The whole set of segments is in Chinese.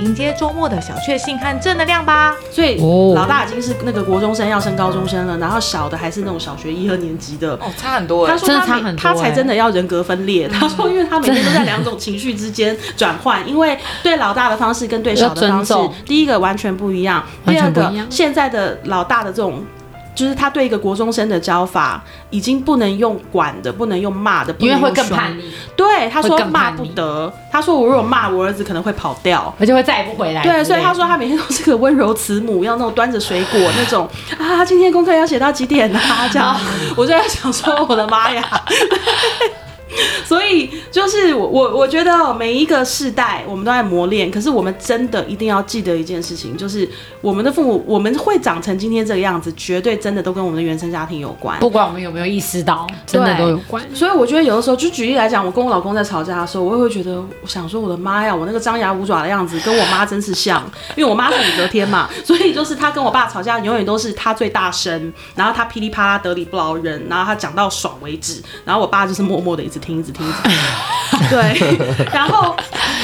迎接周末的小确幸和正能量吧！所以老大已经是那个国中生要升高中生了，然后小的还是那种小学一二年级的哦，差很多。他说他每他才真的要人格分裂。他说，因为他每天都在两种情绪之间转换，因为对老大的方式跟对小的方式，第一个完全不一样，第二个现在的老大的这种。就是他对一个国中生的教法，已经不能用管的，不能用骂的，因为会更叛逆。对，他说骂不得。他说我如果骂我儿子，可能会跑掉，而且会再也不回来。对，所以他说他每天都是个温柔慈母，要那种端着水果那种啊，今天功课要写到几点啊？这样，我就在想说，我的妈呀！所以就是我我我觉得每一个世代我们都在磨练，可是我们真的一定要记得一件事情，就是我们的父母我们会长成今天这个样子，绝对真的都跟我们的原生家庭有关。不管我们有没有意识到，真的都有关。所以我觉得有的时候，就举例来讲，我跟我老公在吵架的时候，我也会觉得，我想说我的妈呀，我那个张牙舞爪的样子跟我妈真是像，因为我妈是武则天嘛，所以就是他跟我爸吵架，永远都是他最大声，然后他噼里啪啦得理不饶人，然后他讲到爽为止，然后我爸就是默默的一直听，一直听。对，然后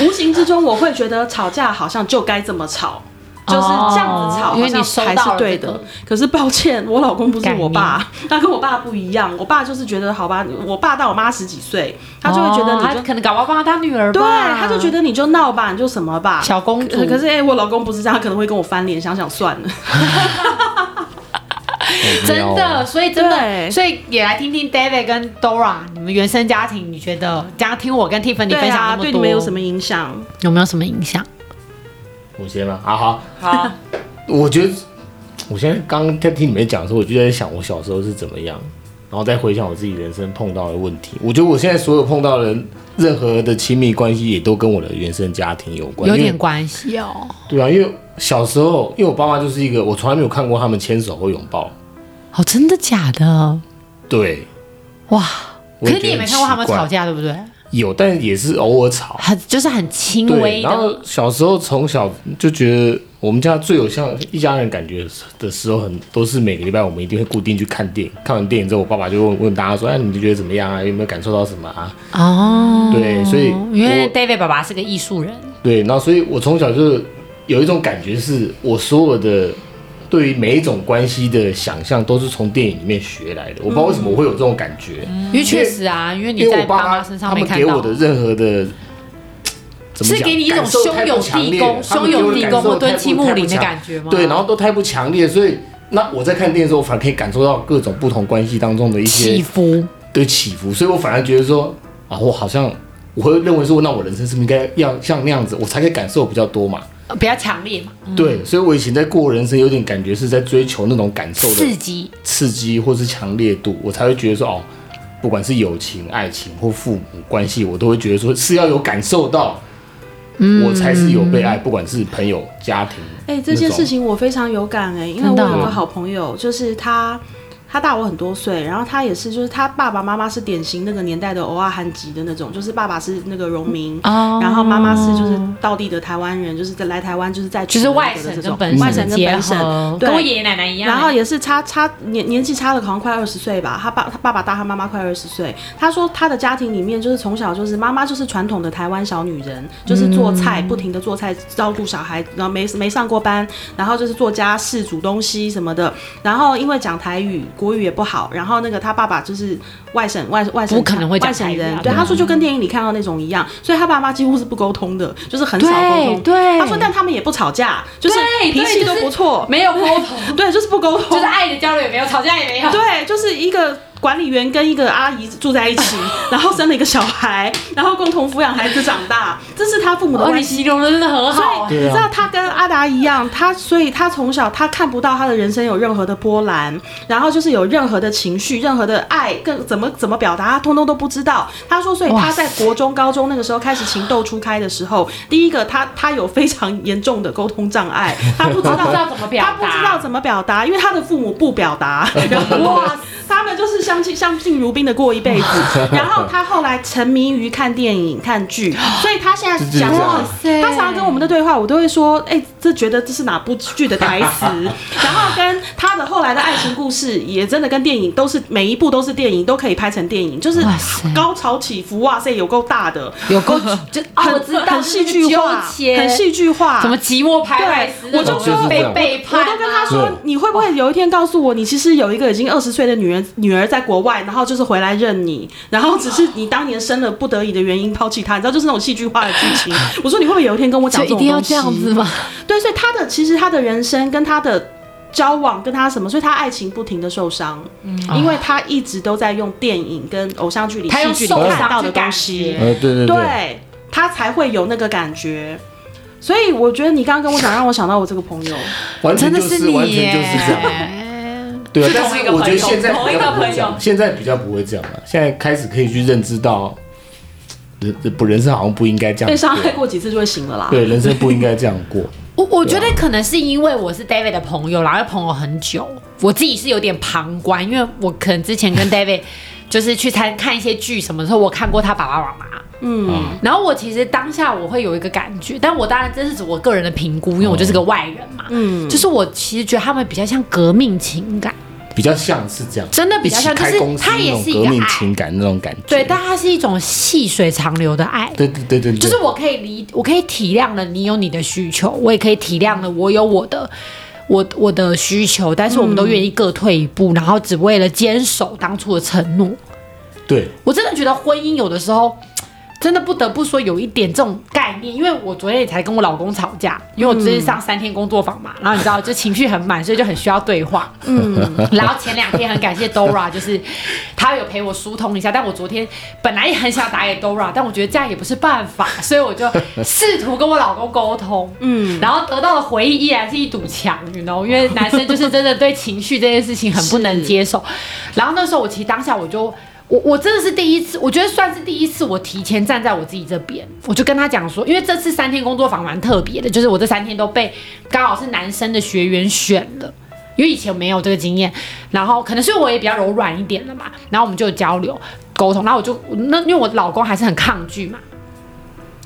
无形之中我会觉得吵架好像就该这么吵，就是这样子吵，因为你才是对的。可是抱歉，我老公不是我爸，他跟我爸不一样。我爸就是觉得好吧，我爸大我妈十几岁，他就会觉得你就可能搞不好帮他女儿，对，他就觉得你就闹吧，你就什么吧，小公主。可是哎，我老公不是这样，他可能会跟我翻脸，想想算了。真的，所以真的，所以也来听听 David 跟 Dora，你们原生家庭，你觉得这样听我跟 Tiffany 分享那么多，对你们有什么影响？有没有什么影响？我先吗？好好好。我觉得，我现在刚刚在听你们讲的时候，我就在想我小时候是怎么样，然后再回想我自己人生碰到的问题。我觉得我现在所有碰到的任何的亲密关系，也都跟我的原生家庭有关，有点关系哦。对啊，因为小时候，因为我爸妈就是一个，我从来没有看过他们牵手或拥抱。哦，真的假的？对，哇！可是你也没看过他们吵架，对不对？有，但也是偶尔吵，很就是很轻微的。然后小时候从小就觉得我们家最有像一家人感觉的时候很，很都是每个礼拜我们一定会固定去看电影。看完电影之后，我爸爸就问问大家说：“哎，你们觉得怎么样啊？有没有感受到什么啊？”哦，对，所以因为 David 爸爸是个艺术人，对，然后所以我从小就有一种感觉，是我所有的。对于每一种关系的想象，都是从电影里面学来的。我不知道为什么我会有这种感觉，因为确实啊，因为你在爸妈身上没看到。他们给我的任何的，是给你一种兄友弟恭、兄友弟恭或敦亲睦邻的感觉吗？对，然后都太不强烈，所以那我在看电影的时候，我反而可以感受到各种不同关系当中的一些起伏的起伏，所以我反而觉得说啊，我好像我会认为说，那我人生是不是应该要像那样子，我才可以感受比较多嘛。比较强烈嘛，对，所以我以前在过人生，有点感觉是在追求那种感受的刺激、刺激或是强烈度，我才会觉得说哦，不管是友情、爱情或父母关系，我都会觉得说是要有感受到，我才是有被爱，不管是朋友、家庭。哎，这件事情我非常有感哎，因为我有个好朋友，就是他。他大我很多岁，然后他也是，就是他爸爸妈妈是典型那个年代的欧亚汉籍的那种，就是爸爸是那个农民，哦、然后妈妈是就是道地的台湾人，就是在来台湾就是在就是外省跟本省，外省跟本省，跟我爷爷奶奶一样。然后也是差差年年纪差的，好像快二十岁吧。他爸他爸爸大他妈妈快二十岁。他说他的家庭里面就是从小就是妈妈就是传统的台湾小女人，就是做菜，不停的做菜，照顾小孩，然后没没上过班，然后就是做家事、煮东西什么的。然后因为讲台语。国语也不好，然后那个他爸爸就是外省外外省，不可能会外省人，对他说就跟电影里看到那种一样，所以他爸妈几乎是不沟通的，就是很少沟通。对，他说但他们也不吵架，就是脾气都不错，没有沟通，对，就是不沟通，就是爱的交流也没有，吵架也没有，对，就是一个。管理员跟一个阿姨住在一起，然后生了一个小孩，然后共同抚养孩子长大，这是他父母的关系。哦，你形容的真的很好。所以你知道他跟阿达一样，他所以他从小他看不到他的人生有任何的波澜，然后就是有任何的情绪、任何的爱，更怎么怎么表达，他通通都不知道。他说，所以他在国中、高中那个时候开始情窦初开的时候，第一个他他有非常严重的沟通障碍，他不知道知道怎么表达，他不知道怎么表达，因为他的父母不表达。哇，他们就是相敬相敬如宾的过一辈子。然后他后来沉迷于看电影、看剧，所以他现在讲话，他常常跟我们的对话，我都会说，哎、欸，这觉得这是哪部剧的台词？然后跟他的后来的爱情故事，也真的跟电影都是每一部都是电影，都可以拍成电影，就是高潮起伏，哇塞，有够大的，有够就很很戏剧化，很戏剧化，什么寂寞拍拍对，我就说被背叛，我都跟他说，你会不会有一天告诉我，你其实有一个已经二十岁的女人女儿在国外，然后就是回来认你，然后只是你当年生了不得已的原因抛弃他，你知道就是那种戏剧化的剧情。我说你会不会有一天跟我讲这种东西？一定要这样子吗？对，所以他的其实他的人生跟他的。交往跟他什么，所以他爱情不停的受伤，嗯，因为他一直都在用电影跟偶像剧里、戏剧里看到的东西，对对对，对，他才会有那个感觉。所以我觉得你刚刚跟我讲，让我想到我这个朋友，完全就是完全就是这样。对啊，但是我觉得现在比较不会这样，现在比较不会这样了。现在开始可以去认知到，人不人生好像不应该这样，被伤害过几次就会醒了啦。对，人生不应该这样过。我我觉得可能是因为我是 David 的朋友，然后朋友很久，我自己是有点旁观，因为我可能之前跟 David 就是去参看一些剧什么时候，我看过他爸爸妈妈，嗯，然后我其实当下我会有一个感觉，但我当然这是指我个人的评估，因为我就是个外人嘛，嗯，就是我其实觉得他们比较像革命情感。比较像是这样，真的比较像，就是它也是一个革命情感那种感觉。对，但它是一种细水长流的爱。对对对对，就是我可以理，我可以体谅了你有你的需求，我也可以体谅了我有我的，我我的需求，但是我们都愿意各退一步，然后只为了坚守当初的承诺。对，我真的觉得婚姻有的时候。真的不得不说有一点这种概念，因为我昨天也才跟我老公吵架，因为我最近上三天工作坊嘛，然后你知道就情绪很满，所以就很需要对话。嗯，然后前两天很感谢 Dora，就是他有陪我疏通一下，但我昨天本来也很想打给 Dora，但我觉得这样也不是办法，所以我就试图跟我老公沟通，嗯，然后得到的回应依然是一堵墙，你知道，因为男生就是真的对情绪这件事情很不能接受。然后那时候我其实当下我就。我我真的是第一次，我觉得算是第一次，我提前站在我自己这边，我就跟他讲说，因为这次三天工作坊蛮特别的，就是我这三天都被刚好是男生的学员选了，因为以前没有这个经验，然后可能是我也比较柔软一点了嘛，然后我们就交流沟通，然后我就那因为我老公还是很抗拒嘛，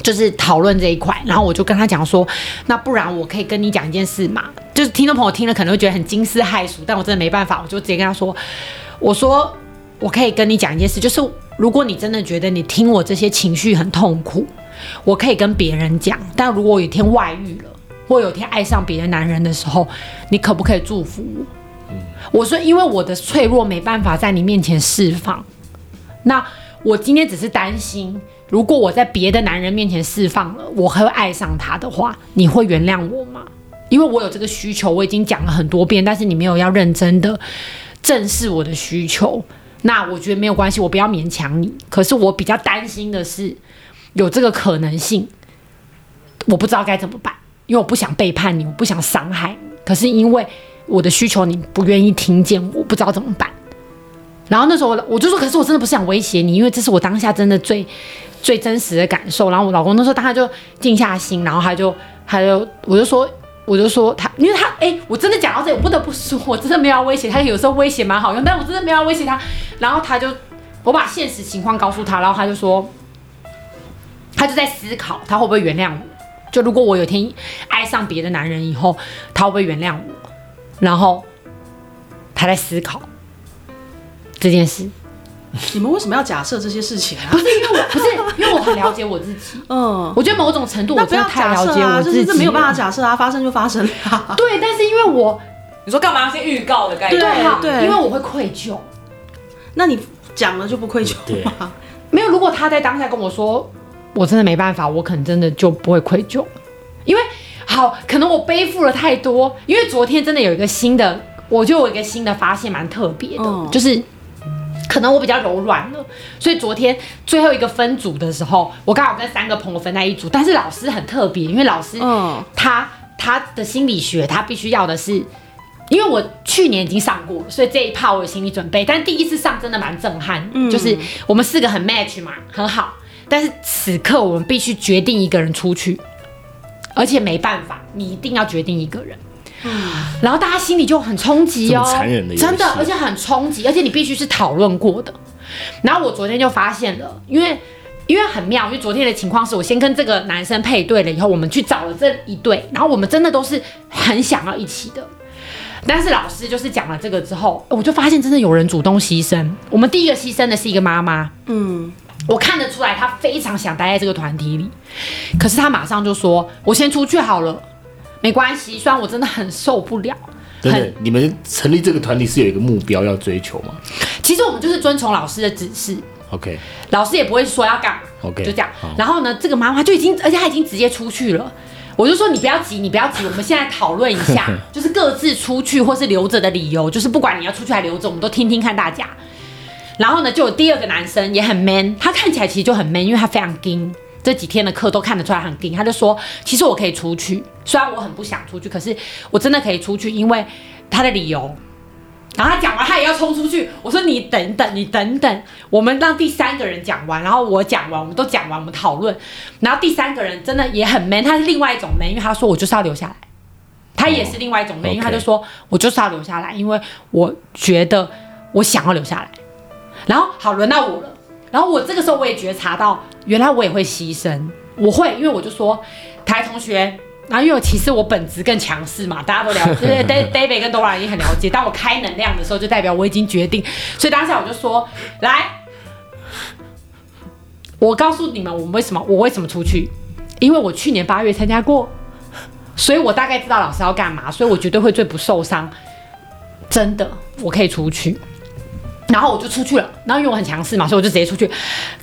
就是讨论这一块，然后我就跟他讲说，那不然我可以跟你讲一件事嘛，就是听众朋友听了可能会觉得很惊世骇俗，但我真的没办法，我就直接跟他说，我说。我可以跟你讲一件事，就是如果你真的觉得你听我这些情绪很痛苦，我可以跟别人讲。但如果我有一天外遇了，或有一天爱上别的男人的时候，你可不可以祝福我？嗯，我说，因为我的脆弱没办法在你面前释放。那我今天只是担心，如果我在别的男人面前释放了，我会爱上他的话，你会原谅我吗？因为我有这个需求，我已经讲了很多遍，但是你没有要认真的正视我的需求。那我觉得没有关系，我不要勉强你。可是我比较担心的是，有这个可能性，我不知道该怎么办，因为我不想背叛你，我不想伤害你。可是因为我的需求你不愿意听见，我不知道怎么办。然后那时候我就说，可是我真的不是想威胁你，因为这是我当下真的最最真实的感受。然后我老公那时候当下就静下心，然后他就他就我就说。我就说他，因为他，哎、我真的讲到这里，我不得不说，我真的没有威胁他。有时候威胁蛮好用，但我真的没有威胁他。然后他就，我把现实情况告诉他，然后他就说，他就在思考，他会不会原谅我？就如果我有天爱上别的男人以后，他会不会原谅我？然后他在思考这件事。你们为什么要假设这些事情啊？不是因为我，不是因为我很了解我自己。嗯，我觉得某种程度我真的太了解我自己，这没有办法假设啊，发生就发生了。对，但是因为我，你说干嘛要先预告的概念？对对，因为我会愧疚。那你讲了就不愧疚吗？没有，如果他在当下跟我说，我真的没办法，我可能真的就不会愧疚。因为好，可能我背负了太多。因为昨天真的有一个新的，我就有一个新的发现，蛮特别的，就是。可能我比较柔软了，所以昨天最后一个分组的时候，我刚好跟三个朋友分在一组。但是老师很特别，因为老师，嗯他他的心理学，他必须要的是因为我去年已经上过，所以这一趴我有心理准备。但第一次上真的蛮震撼，嗯，就是我们四个很 match 嘛，很好。但是此刻我们必须决定一个人出去，而且没办法，你一定要决定一个人。嗯，然后大家心里就很冲击哦，残忍的，真的，而且很冲击，而且你必须是讨论过的。然后我昨天就发现了，因为因为很妙，因为昨天的情况是我先跟这个男生配对了，以后我们去找了这一对，然后我们真的都是很想要一起的。但是老师就是讲了这个之后，我就发现真的有人主动牺牲。我们第一个牺牲的是一个妈妈，嗯，我看得出来她非常想待在这个团体里，可是她马上就说：“我先出去好了，没关系。”虽然我真的很受不了。真的，你们成立这个团体是有一个目标要追求吗？其实我们就是遵从老师的指示。OK，老师也不会说要干嘛。OK，就这样。然后呢，这个妈妈就已经，而且她已经直接出去了。我就说你不要急，你不要急，我们现在讨论一下，就是各自出去或是留着的理由，就是不管你要出去还留着，我们都听听看大家。然后呢，就有第二个男生也很 man，他看起来其实就很 man，因为他非常硬，这几天的课都看得出来很硬。他就说，其实我可以出去，虽然我很不想出去，可是我真的可以出去，因为他的理由。然后他讲完，他也要冲出去。我说你等等，你等等，我们让第三个人讲完，然后我讲完，我们都讲完，我们讨论。然后第三个人真的也很 man，他是另外一种 man，因为他说我就是要留下来。他也是另外一种 man，因为他就说我就是要留下来，因为我觉得我想要留下来。然后好，轮到我了。然后我这个时候我也觉察到，原来我也会牺牲，我会，因为我就说台同学。然后因为其实我本质更强势嘛，大家都了解，David 跟 Dora 已经很了解。当我开能量的时候，就代表我已经决定。所以当下我就说：“来，我告诉你们，我们为什么我为什么出去？因为我去年八月参加过，所以我大概知道老师要干嘛，所以我绝对会最不受伤。真的，我可以出去。然后我就出去了。然后因为我很强势嘛，所以我就直接出去。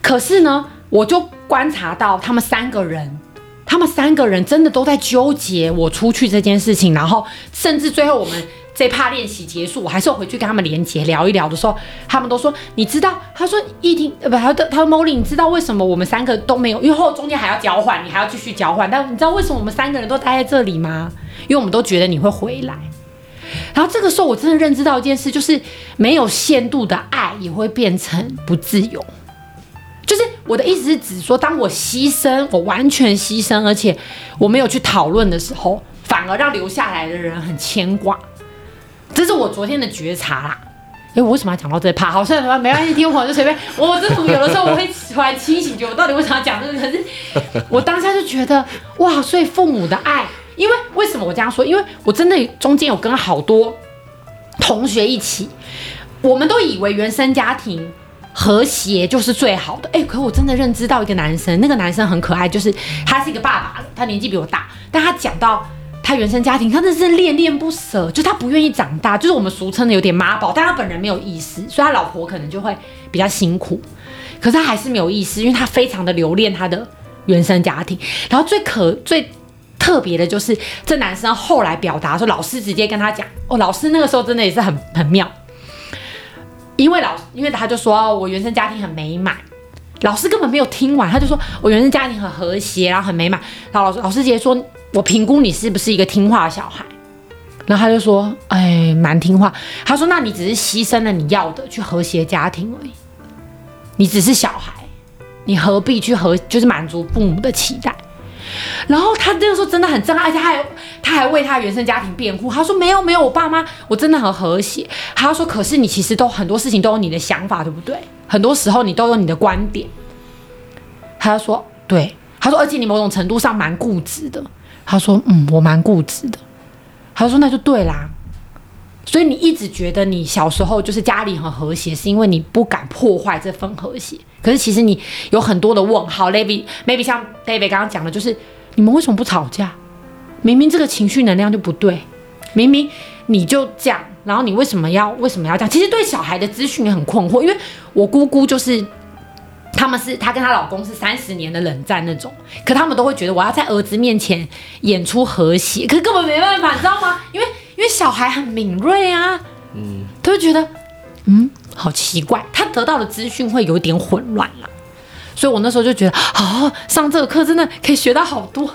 可是呢，我就观察到他们三个人。”他们三个人真的都在纠结我出去这件事情，然后甚至最后我们这趴练习结束，我还是要回去跟他们连结聊一聊的时候，他们都说你知道，他说一听呃不，他他说 Molly，你知道为什么我们三个都没有？因为后中间还要交换，你还要继续交换，但你知道为什么我们三个人都待在这里吗？因为我们都觉得你会回来。然后这个时候我真的认知到一件事，就是没有限度的爱也会变成不自由。就是我的意思是指说，当我牺牲，我完全牺牲，而且我没有去讨论的时候，反而让留下来的人很牵挂。这是我昨天的觉察啦。哎，我为什么要讲到这怕？好像没关系，听我就随便。我真的有的时候我会突然清醒，觉得我到底为什么要讲这个？可是我当下就觉得哇，所以父母的爱，因为为什么我这样说？因为我真的中间有跟好多同学一起，我们都以为原生家庭。和谐就是最好的。哎、可我真的认知到一个男生，那个男生很可爱，就是他是一个爸爸，他年纪比我大，但他讲到他原生家庭，他真是恋恋不舍，就他不愿意长大，就是我们俗称的有点妈宝，但他本人没有意思，所以他老婆可能就会比较辛苦，可是他还是没有意思，因为他非常的留恋他的原生家庭。然后最可最特别的就是这男生后来表达说，老师直接跟他讲，哦，老师那个时候真的也是很很妙。因为老，因为他就说我原生家庭很美满，老师根本没有听完，他就说我原生家庭很和谐，然后很美满。然后老师老师直接说，我评估你是不是一个听话的小孩。然后他就说，哎，蛮听话。他说，那你只是牺牲了你要的去和谐家庭而已，你只是小孩，你何必去和就是满足父母的期待？然后他那个时候真的很震撼，而且他还他还为他原生家庭辩护。他说没有没有，我爸妈我真的很和谐。他说可是你其实都很多事情都有你的想法，对不对？很多时候你都有你的观点。他说对，他说而且你某种程度上蛮固执的。他说嗯，我蛮固执的。他说那就对啦。所以你一直觉得你小时候就是家里很和谐，是因为你不敢破坏这份和谐。可是其实你有很多的问号，maybe maybe 像 David 刚刚讲的，就是你们为什么不吵架？明明这个情绪能量就不对，明明你就这样，然后你为什么要为什么要这样？其实对小孩的资讯也很困惑，因为我姑姑就是他们是她跟她老公是三十年的冷战那种，可他们都会觉得我要在儿子面前演出和谐，可是根本没办法，你知道吗？因为因为小孩很敏锐啊，嗯，他就觉得，嗯，好奇怪，他得到的资讯会有点混乱了，所以我那时候就觉得，哦，上这个课真的可以学到好多。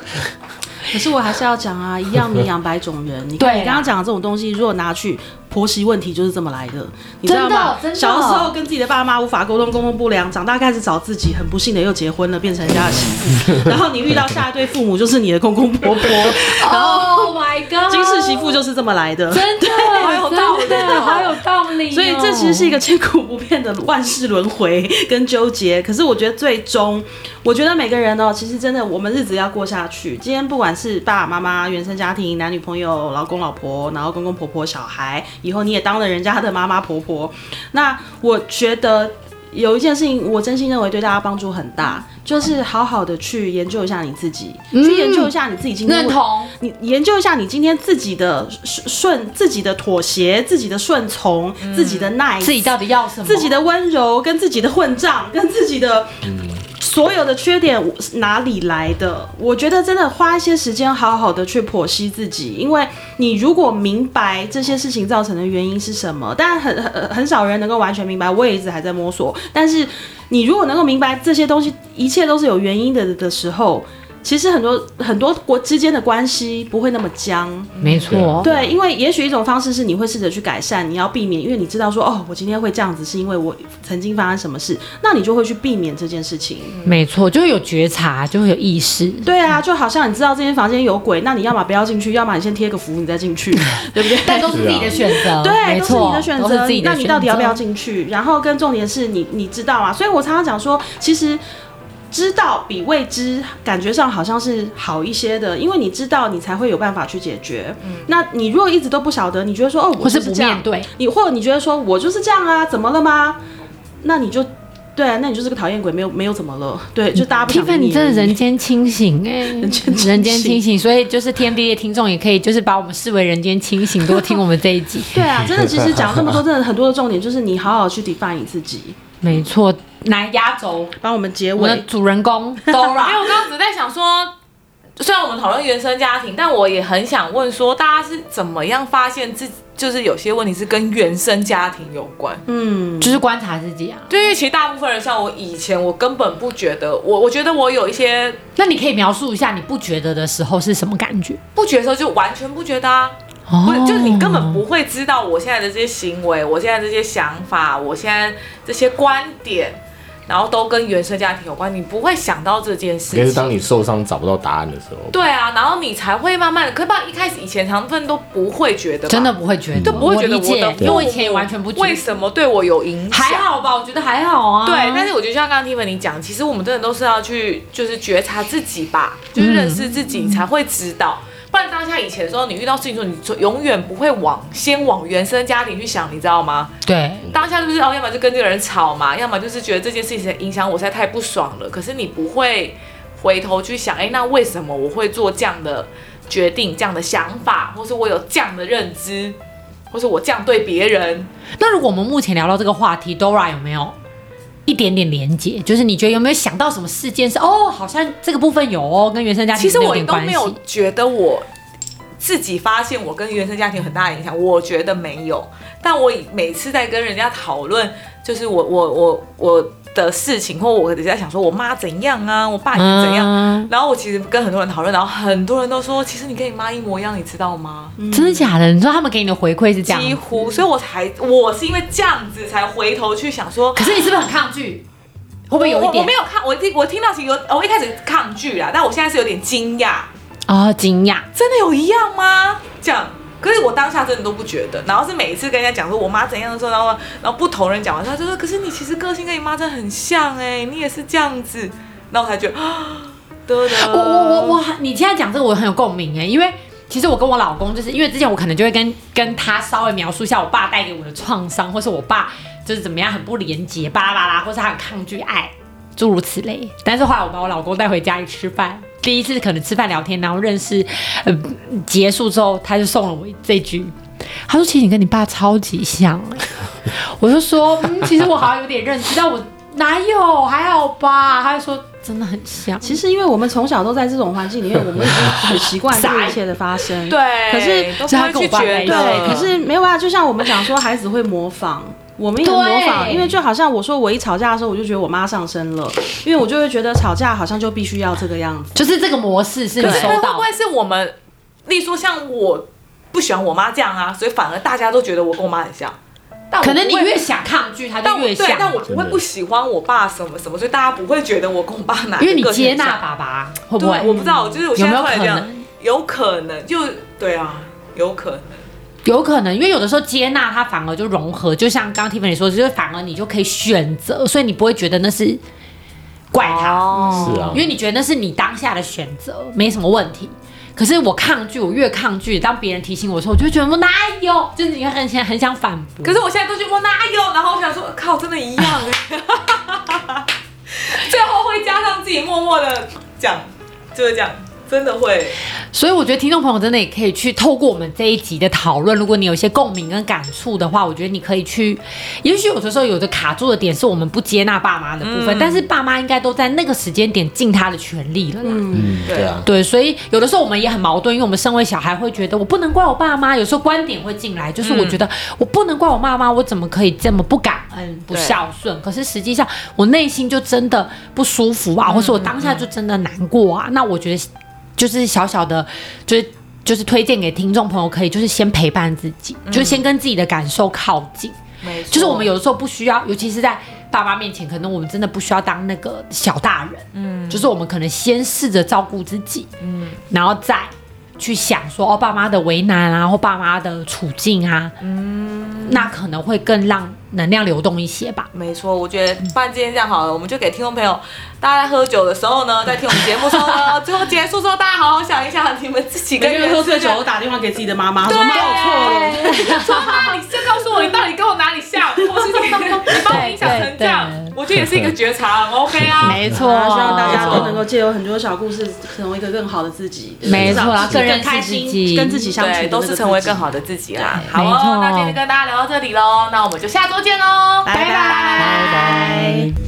可是我还是要讲啊，一样米养百种人。你看你刚刚讲的这种东西，如果拿去婆媳问题，就是这么来的，你知道吗？小的时候跟自己的爸妈无法沟通，沟通不良，长大开始找自己，很不幸的又结婚了，变成人家的媳妇。然后你遇到下一对父母，就是你的公公婆婆。然后 Oh my god，金氏媳妇就是这么来的。真的 好有道理好有道理哦。所以这其实是一个千古不变的万世轮回跟纠结。可是我觉得最终，我觉得每个人哦，其实真的我们日子要过下去。今天不管是爸爸妈妈、原生家庭、男女朋友、老公老婆，然后公公婆婆、小孩，以后你也当了人家的妈妈婆婆。那我觉得有一件事情，我真心认为对大家帮助很大，就是好好的去研究一下你自己，去研究一下你自己今天认同。你研究一下你今天自己的顺、自己的妥协、自己的顺从、自己的耐、自己到底要什么？自己的温柔、跟自己的混账、跟自己的所有的缺点哪里来的？我觉得真的花一些时间好好的去剖析自己，因为你如果明白这些事情造成的原因是什么，但很很很少人能够完全明白，我也一直还在摸索。但是你如果能够明白这些东西，一切都是有原因的的时候。其实很多很多国之间的关系不会那么僵，没错，对，因为也许一种方式是你会试着去改善，你要避免，因为你知道说哦，我今天会这样子是因为我曾经发生什么事，那你就会去避免这件事情。没错，就会有觉察，就会有意识。对啊，就好像你知道这间房间有鬼，那你要么不要进去，要么你先贴个符，你再进去，对不对？但都是自己的选择，对，都是你，的选都是自己择。的那你到底要不要进去？然后跟重点是你，你知道啊，所以我常常讲说，其实。知道比未知感觉上好像是好一些的，因为你知道，你才会有办法去解决。嗯，那你如果一直都不晓得，你觉得说哦，我是不面对，你或者你觉得说我就是这样啊，怎么了吗？那你就对啊，那你就是个讨厌鬼，没有没有怎么了？对，就大家不想听。你真的人间清醒哎、欸，人间人间清醒，所以就是天地的听众也可以就是把我们视为人间清醒，多听我们这一集。对啊，真的，其实讲这么多，真的很多的重点就是你好好去 define 你自己。没错，来压轴帮我们结尾。的主人公 Dora，因为我刚刚只在想说，虽然我们讨论原生家庭，但我也很想问说，大家是怎么样发现自己就是有些问题是跟原生家庭有关？嗯，就是观察自己啊。对，因为其实大部分人像我以前，我根本不觉得，我我觉得我有一些，那你可以描述一下你不觉得的时候是什么感觉？不觉得的时候就完全不觉得啊。不是，就是你根本不会知道我现在的这些行为，我现在这些想法，我现在这些观点，然后都跟原生家庭有关，你不会想到这件事情。也是当你受伤找不到答案的时候。对啊，然后你才会慢慢的，可是吧，一开始以前大部分都不会觉得，真的不会觉得，都不会觉得我的，因为我以前也完全不觉得为什么对我有影响。还好吧，我觉得还好啊。对，但是我觉得像刚刚 Tiffany 讲，其实我们真的都是要去，就是觉察自己吧，就是认识自己，你才会知道。嗯不然当下以前的时候，你遇到事情的时候，你永远不会往先往原生家庭去想，你知道吗？对，当下就是哦，要么就跟这个人吵嘛，要么就是觉得这件事情影响我实在太不爽了。可是你不会回头去想，哎，那为什么我会做这样的决定、这样的想法，或是我有这样的认知，或是我这样对别人？那如果我们目前聊到这个话题，Dora 有没有一点点连接？就是你觉得有没有想到什么事件是哦，好像这个部分有哦，跟原生家庭其实我。都没有觉得我自己发现我跟原生家庭有很大的影响，我觉得没有。但我每次在跟人家讨论，就是我我我我的事情，或我在想说我妈怎样啊，我爸也怎样。嗯、然后我其实跟很多人讨论，然后很多人都说，其实你跟你妈一模一样，你知道吗？嗯、真的假的？你说他们给你的回馈是这样？几乎，所以我才我是因为这样子才回头去想说，可是你是不是很抗拒？会不会有一点？我，我没有看，我听我听到其实有，我一开始抗拒啦，但我现在是有点惊讶。哦，惊讶，真的有一样吗？这样，可是我当下真的都不觉得。然后是每一次跟人家讲说我妈怎样的时候，然后然后不同人讲完，他就说：“可是你其实个性跟你妈真的很像哎，你也是这样子。”然后我才觉得 啊，我我我我，你现在讲这个我很有共鸣哎，因为其实我跟我老公就是因为之前我可能就会跟跟他稍微描述一下我爸带给我的创伤，或是我爸就是怎么样很不廉洁，巴拉巴拉，或是他很抗拒爱，诸如此类。但是后来我把我老公带回家里吃饭。第一次可能吃饭聊天，然后认识，呃，结束之后，他就送了我这句，他说：“其实你跟你爸超级像。”我就说：“嗯，其实我好像有点认识，但我哪有？还好吧？”他就说：“真的很像。”其实因为我们从小都在这种环境里面，我们已经很习惯 这一切的发生。对，可是都不会去觉得。对，可是没有办法，就像我们讲说，孩子会模仿。我们也模仿，因为就好像我说我一吵架的时候，我就觉得我妈上身了，因为我就会觉得吵架好像就必须要这个样子。就是这个模式是你可是收到会不会是我们，例如说像我不喜欢我妈这样啊，所以反而大家都觉得我跟我妈很像。但可能你越想抗拒，他但我就越像嘛。对，但我不会不喜欢我爸什么什么，所以大家不会觉得我跟我爸哪因为你接纳爸爸，会不会？对，我不知道，就是我现在有没有突然这样可能？有可能，就对啊，有可能。有可能，因为有的时候接纳它反而就融合，就像刚刚 Tiffany 说，就是反而你就可以选择，所以你不会觉得那是怪他，哦是啊因为你觉得那是你当下的选择，没什么问题。可是我抗拒，我越抗拒，当别人提醒我的时候，我就会觉得我哪有，就是你会很想很想反驳。可是我现在都觉得我哪有，然后我想说，靠，真的一样哎。最后会加上自己默默的讲，就是这样，真的会。所以我觉得听众朋友真的也可以去透过我们这一集的讨论，如果你有一些共鸣跟感触的话，我觉得你可以去。也许有的时候有的卡住的点是我们不接纳爸妈的部分，但是爸妈应该都在那个时间点尽他的全力了啦。嗯，对啊，对，所以有的时候我们也很矛盾，因为我们身为小孩会觉得我不能怪我爸妈，有时候观点会进来，就是我觉得我不能怪我妈妈，我怎么可以这么不感恩、不孝顺？可是实际上我内心就真的不舒服啊，或是我当下就真的难过啊。那我觉得就是小小的，就是就是推荐给听众朋友，可以就是先陪伴自己，就是先跟自己的感受靠近。没错。就是我们有的时候不需要，尤其是在爸妈面前，可能我们真的不需要当那个小大人，嗯，就是我们可能先试着照顾自己，嗯，然后再去想说哦，爸妈的为难啊，或爸妈的处境啊，嗯，那可能会更让能量流动一些吧。没错，我觉得不然今天这样好了，我们就给听众朋友，大家在喝酒的时候呢，在听我们节目的时候呢，最后结束之后，大家好好想一想，你们自己跟人喝醉酒我打电话给自己的妈妈，说对妈我错了。说妈，你先告是一个觉察，OK 啊。没错，啊希望大家都能够借由很多小故事，成为一个更好的自己。没错啊更更认识开自己心，跟自己相处都是成为更好的自己啦。好哦，那今天跟大家聊到这里喽，那我们就下周见喽，拜拜拜拜拜拜。